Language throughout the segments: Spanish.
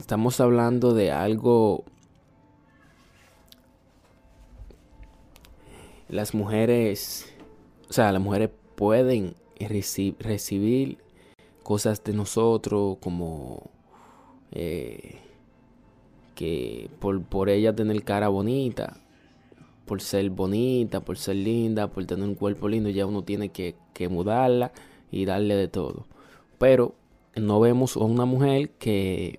Estamos hablando de algo... Las mujeres, o sea, las mujeres pueden reci- recibir cosas de nosotros como eh, que por, por ella tener cara bonita, por ser bonita, por ser linda, por tener un cuerpo lindo, ya uno tiene que, que mudarla y darle de todo. Pero no vemos a una mujer que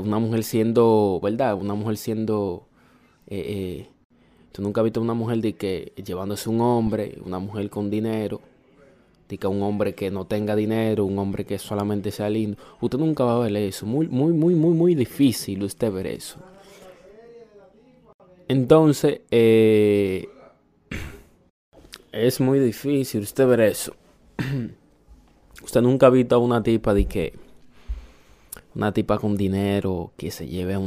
Una mujer siendo, ¿verdad? Una mujer siendo... eh, eh, tú nunca has visto una mujer de que llevándose un hombre, una mujer con dinero, de un hombre que no tenga dinero, un hombre que solamente sea lindo. Usted nunca va a ver eso. Muy, muy, muy, muy, muy difícil usted ver eso. Entonces, eh, es muy difícil usted ver eso. usted nunca ha visto a una tipa de que una tipa con dinero que se lleve a un